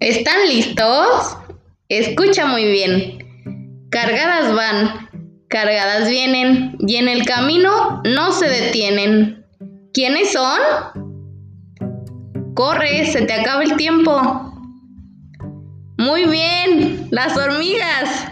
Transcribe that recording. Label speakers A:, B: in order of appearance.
A: ¿Están listos? Escucha muy bien. Cargadas van, cargadas vienen y en el camino no se detienen. ¿Quiénes son? Corre, se te acaba el tiempo. Muy bien, las hormigas.